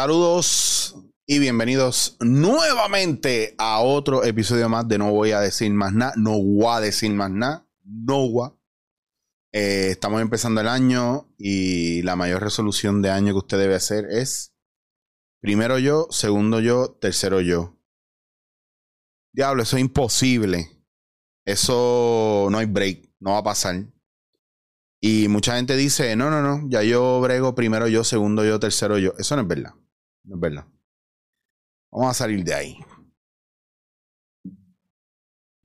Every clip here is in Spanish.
Saludos y bienvenidos nuevamente a otro episodio más de No Voy a Decir Más Nada. No voy a decir más nada. No voy. Eh, estamos empezando el año y la mayor resolución de año que usted debe hacer es primero yo, segundo yo, tercero yo. Diablo, eso es imposible. Eso no hay break, no va a pasar. Y mucha gente dice, no, no, no, ya yo brego primero yo, segundo yo, tercero yo. Eso no es verdad. No es verdad. Vamos a salir de ahí.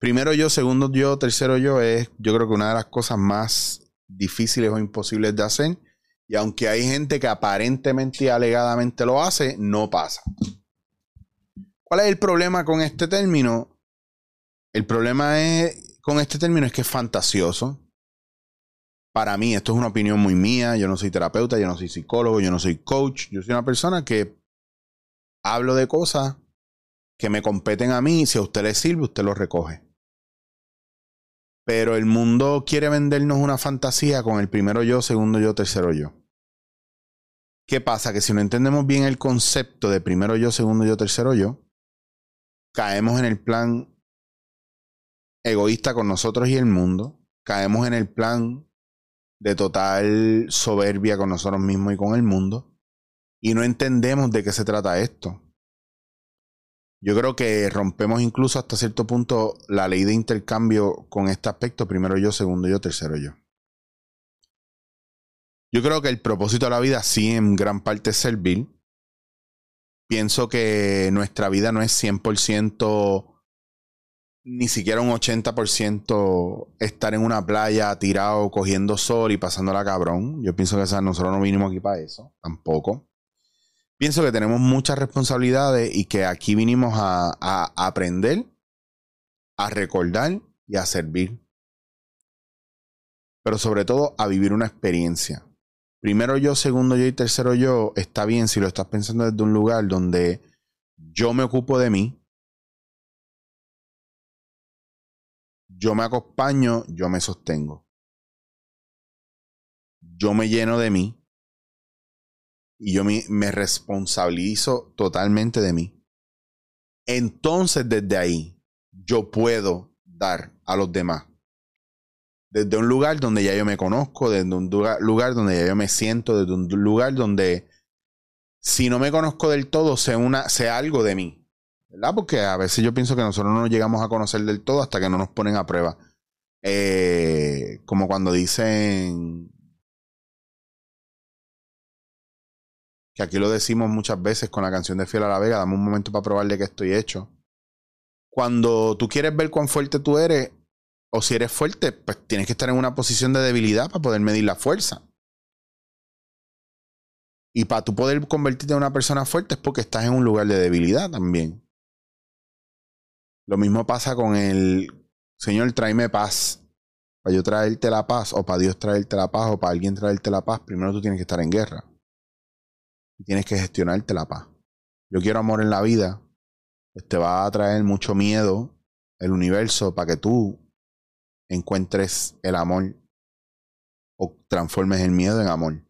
Primero yo, segundo yo, tercero yo es, yo creo que una de las cosas más difíciles o imposibles de hacer. Y aunque hay gente que aparentemente y alegadamente lo hace, no pasa. ¿Cuál es el problema con este término? El problema es, con este término es que es fantasioso para mí, esto es una opinión muy mía, yo no soy terapeuta, yo no soy psicólogo, yo no soy coach, yo soy una persona que hablo de cosas que me competen a mí si a usted le sirve, usted lo recoge. Pero el mundo quiere vendernos una fantasía con el primero yo, segundo yo, tercero yo. ¿Qué pasa? Que si no entendemos bien el concepto de primero yo, segundo yo, tercero yo, caemos en el plan egoísta con nosotros y el mundo, caemos en el plan de total soberbia con nosotros mismos y con el mundo. Y no entendemos de qué se trata esto. Yo creo que rompemos incluso hasta cierto punto la ley de intercambio con este aspecto. Primero yo, segundo yo, tercero yo. Yo creo que el propósito de la vida sí en gran parte es servir. Pienso que nuestra vida no es 100% ni siquiera un 80% estar en una playa tirado cogiendo sol y pasándola cabrón. Yo pienso que nosotros no vinimos aquí para eso, tampoco. Pienso que tenemos muchas responsabilidades y que aquí vinimos a, aprender, a recordar y a servir. Pero sobre todo a vivir una experiencia. Primero yo, segundo yo y tercero yo, está bien si lo estás pensando desde un lugar donde yo me ocupo de mí, Yo me acompaño, yo me sostengo. Yo me lleno de mí y yo me, responsabilizo totalmente de mí. Entonces desde ahí yo puedo dar a los demás. Desde un lugar donde ya yo me conozco, desde un lugar donde ya yo me siento, desde un lugar donde si no me conozco del todo, sé, una, sé algo de mí. ¿verdad? Porque a veces yo pienso que nosotros no nos llegamos a conocer del todo hasta que no nos ponen a prueba. Eh, como cuando dicen que aquí lo decimos muchas veces con la canción de Fiel a la Vega, dame un momento para probarle que estoy hecho. Cuando tú quieres ver cuán fuerte tú eres, o si eres fuerte, pues tienes que estar en una posición de debilidad para poder medir la fuerza. Y para tú poder convertirte en una persona fuerte es porque estás en un lugar de debilidad también. Lo mismo pasa con el Señor, tráeme paz. Para yo traerte la paz, o para Dios traerte la paz, o para alguien traerte la paz, primero tú tienes que estar en guerra. Tienes que gestionarte la paz. Yo quiero amor en la vida. Pues te va a traer mucho miedo el universo para que tú encuentres el amor o transformes el miedo en amor.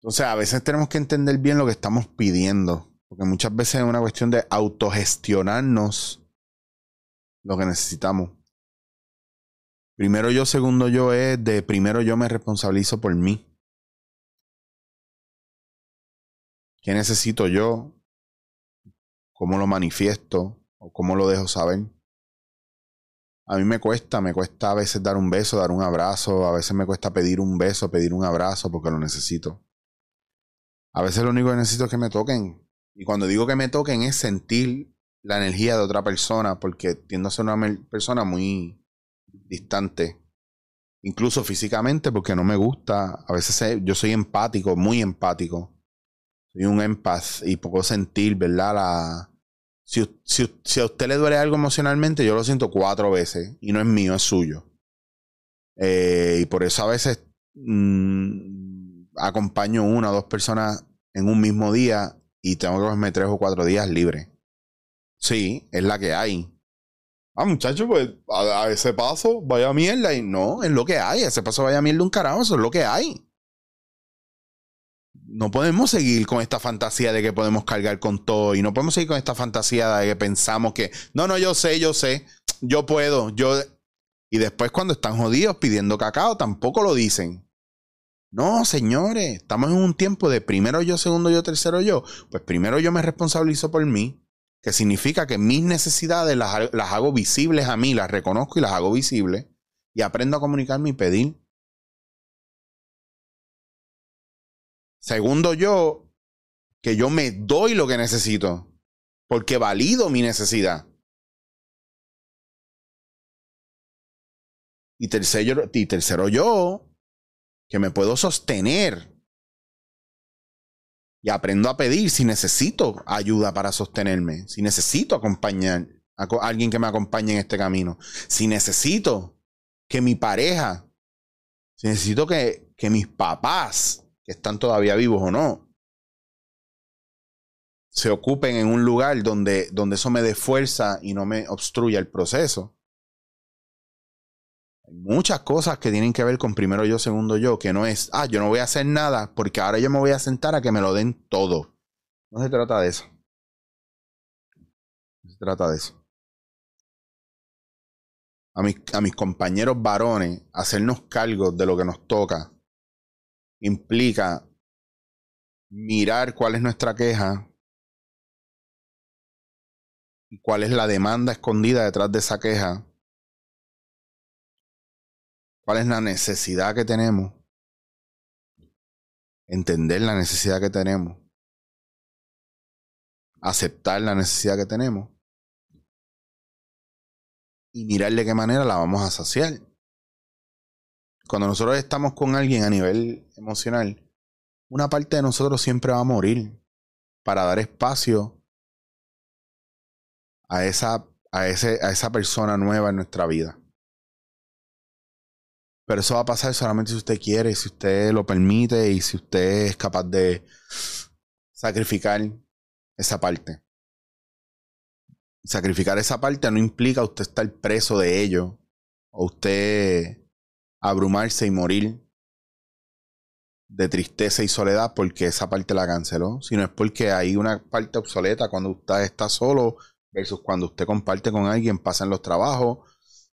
Entonces, a veces tenemos que entender bien lo que estamos pidiendo. Porque muchas veces es una cuestión de autogestionarnos lo que necesitamos. Primero yo, segundo yo es de primero yo me responsabilizo por mí. ¿Qué necesito yo? ¿Cómo lo manifiesto? ¿O cómo lo dejo saber? A mí me cuesta, me cuesta a veces dar un beso, dar un abrazo, a veces me cuesta pedir un beso, pedir un abrazo porque lo necesito. A veces lo único que necesito es que me toquen, y cuando digo que me toquen es sentir la energía de otra persona, porque tiendo a ser una persona muy distante, incluso físicamente, porque no me gusta. A veces yo soy empático, muy empático. Soy un empath y puedo sentir, ¿verdad? La, si, a usted le duele algo emocionalmente, yo lo siento cuatro veces y no es mío, es suyo. Eh, y por eso a veces mm, acompaño una o dos personas en un mismo día y tengo que cogerme tres o cuatro días libre. Sí, es la que hay. Ah, muchachos, pues a, ese paso vaya mierda. Y no, es lo que hay. ese paso vaya mierda un carajo, eso es lo que hay. No podemos seguir con esta fantasía de que podemos cargar con todo y no podemos seguir con esta fantasía de que pensamos que, no, no, yo sé, yo sé, yo puedo, yo... Y después cuando están jodidos pidiendo cacao, tampoco lo dicen. No, señores, estamos en un tiempo de primero yo, segundo yo, tercero yo. Pues primero yo me responsabilizo por mí, que significa que mis necesidades las, las hago visibles a mí, las reconozco y las hago visibles y aprendo a comunicarme y pedir Segundo yo, que yo me doy lo que necesito, porque valido mi necesidad. Y tercero, y tercero yo, que me puedo sostener. Y aprendo a pedir si necesito ayuda para sostenerme, si necesito acompañar a alguien que me acompañe en este camino, si necesito que mi pareja, si necesito que, que mis papás que están todavía vivos o no, se ocupen en un lugar donde, donde eso me dé fuerza y no me obstruya el proceso. Hay muchas cosas que tienen que ver con primero yo, segundo yo, que no es, ah, yo no voy a hacer nada porque ahora yo me voy a sentar a que me lo den todo. No se trata de eso. No se trata de eso. A mis, a mis compañeros varones, hacernos cargo de lo que nos toca implica mirar cuál es nuestra queja y cuál es la demanda escondida detrás de esa queja, cuál es la necesidad que tenemos, entender la necesidad que tenemos, aceptar la necesidad que tenemos y mirar de qué manera la vamos a saciar cuando nosotros estamos con alguien a nivel emocional, una parte de nosotros siempre va a morir para dar espacio a esa, a, ese, a esa persona nueva en nuestra vida. Pero eso va a pasar solamente si usted quiere, si usted lo permite y si usted es capaz de sacrificar esa parte. Sacrificar esa parte no implica usted estar preso de ello o usted abrumarse y morir de tristeza y soledad porque esa parte la canceló, sino es porque hay una parte obsoleta cuando usted está solo versus cuando usted comparte con alguien, pasa en los trabajos,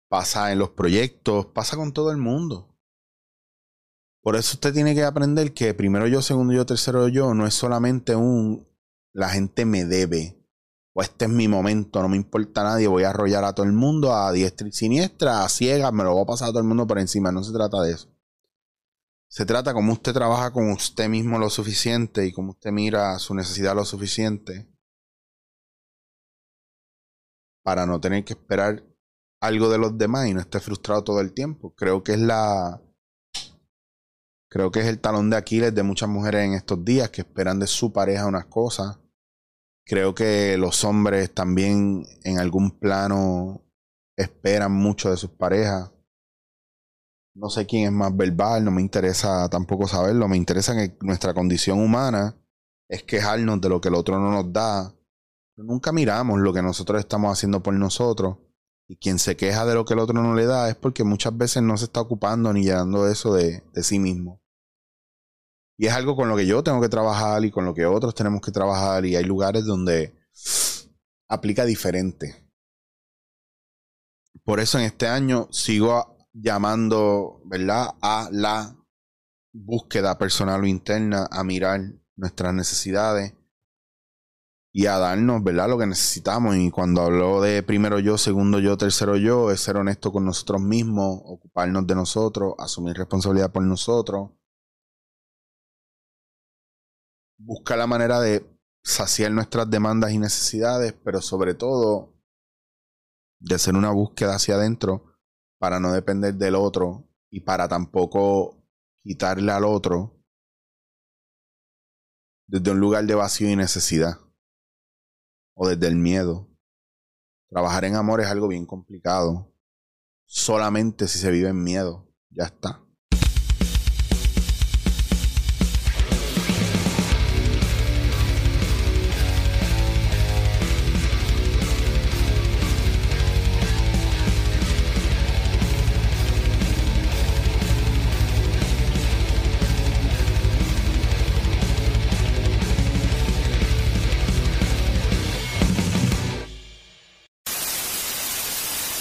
pasa en los proyectos, pasa con todo el mundo. Por eso usted tiene que aprender que primero yo, segundo yo, tercero yo no es solamente un la gente me debe o este es mi momento, no me importa nadie, voy a arrollar a todo el mundo a diestra y siniestra, a ciegas, me lo voy a pasar a todo el mundo por encima. No se trata de eso. Se trata como usted trabaja con usted mismo lo suficiente y como usted mira su necesidad lo suficiente para no tener que esperar algo de los demás y no esté frustrado todo el tiempo. Creo que es la creo que es el talón de Aquiles de muchas mujeres en estos días que esperan de su pareja unas cosas Creo que los hombres también en algún plano esperan mucho de sus parejas. No sé quién es más verbal, no me interesa tampoco saberlo. Me interesa que nuestra condición humana es quejarnos de lo que el otro no nos da. nunca miramos lo que nosotros estamos haciendo por nosotros. Y quien se queja de lo que el otro no le da es porque muchas veces no se está ocupando ni llenando eso de, de sí mismo. Y es algo con lo que yo tengo que trabajar y con lo que otros tenemos que trabajar y hay lugares donde aplica diferente. Por eso en este año sigo llamando, ¿verdad? A la búsqueda personal o interna, a mirar nuestras necesidades y a darnos, ¿verdad? Lo que necesitamos. Y cuando hablo de primero yo, segundo yo, tercero yo, es ser honesto con nosotros mismos, ocuparnos de nosotros, asumir responsabilidad por nosotros buscar la manera de saciar nuestras demandas y necesidades, pero sobre todo de hacer una búsqueda hacia adentro para no depender del otro y para tampoco quitarle al otro desde un lugar de vacío y necesidad o desde el miedo. Trabajar en amor es algo bien complicado. Solamente si se vive en miedo. Ya está.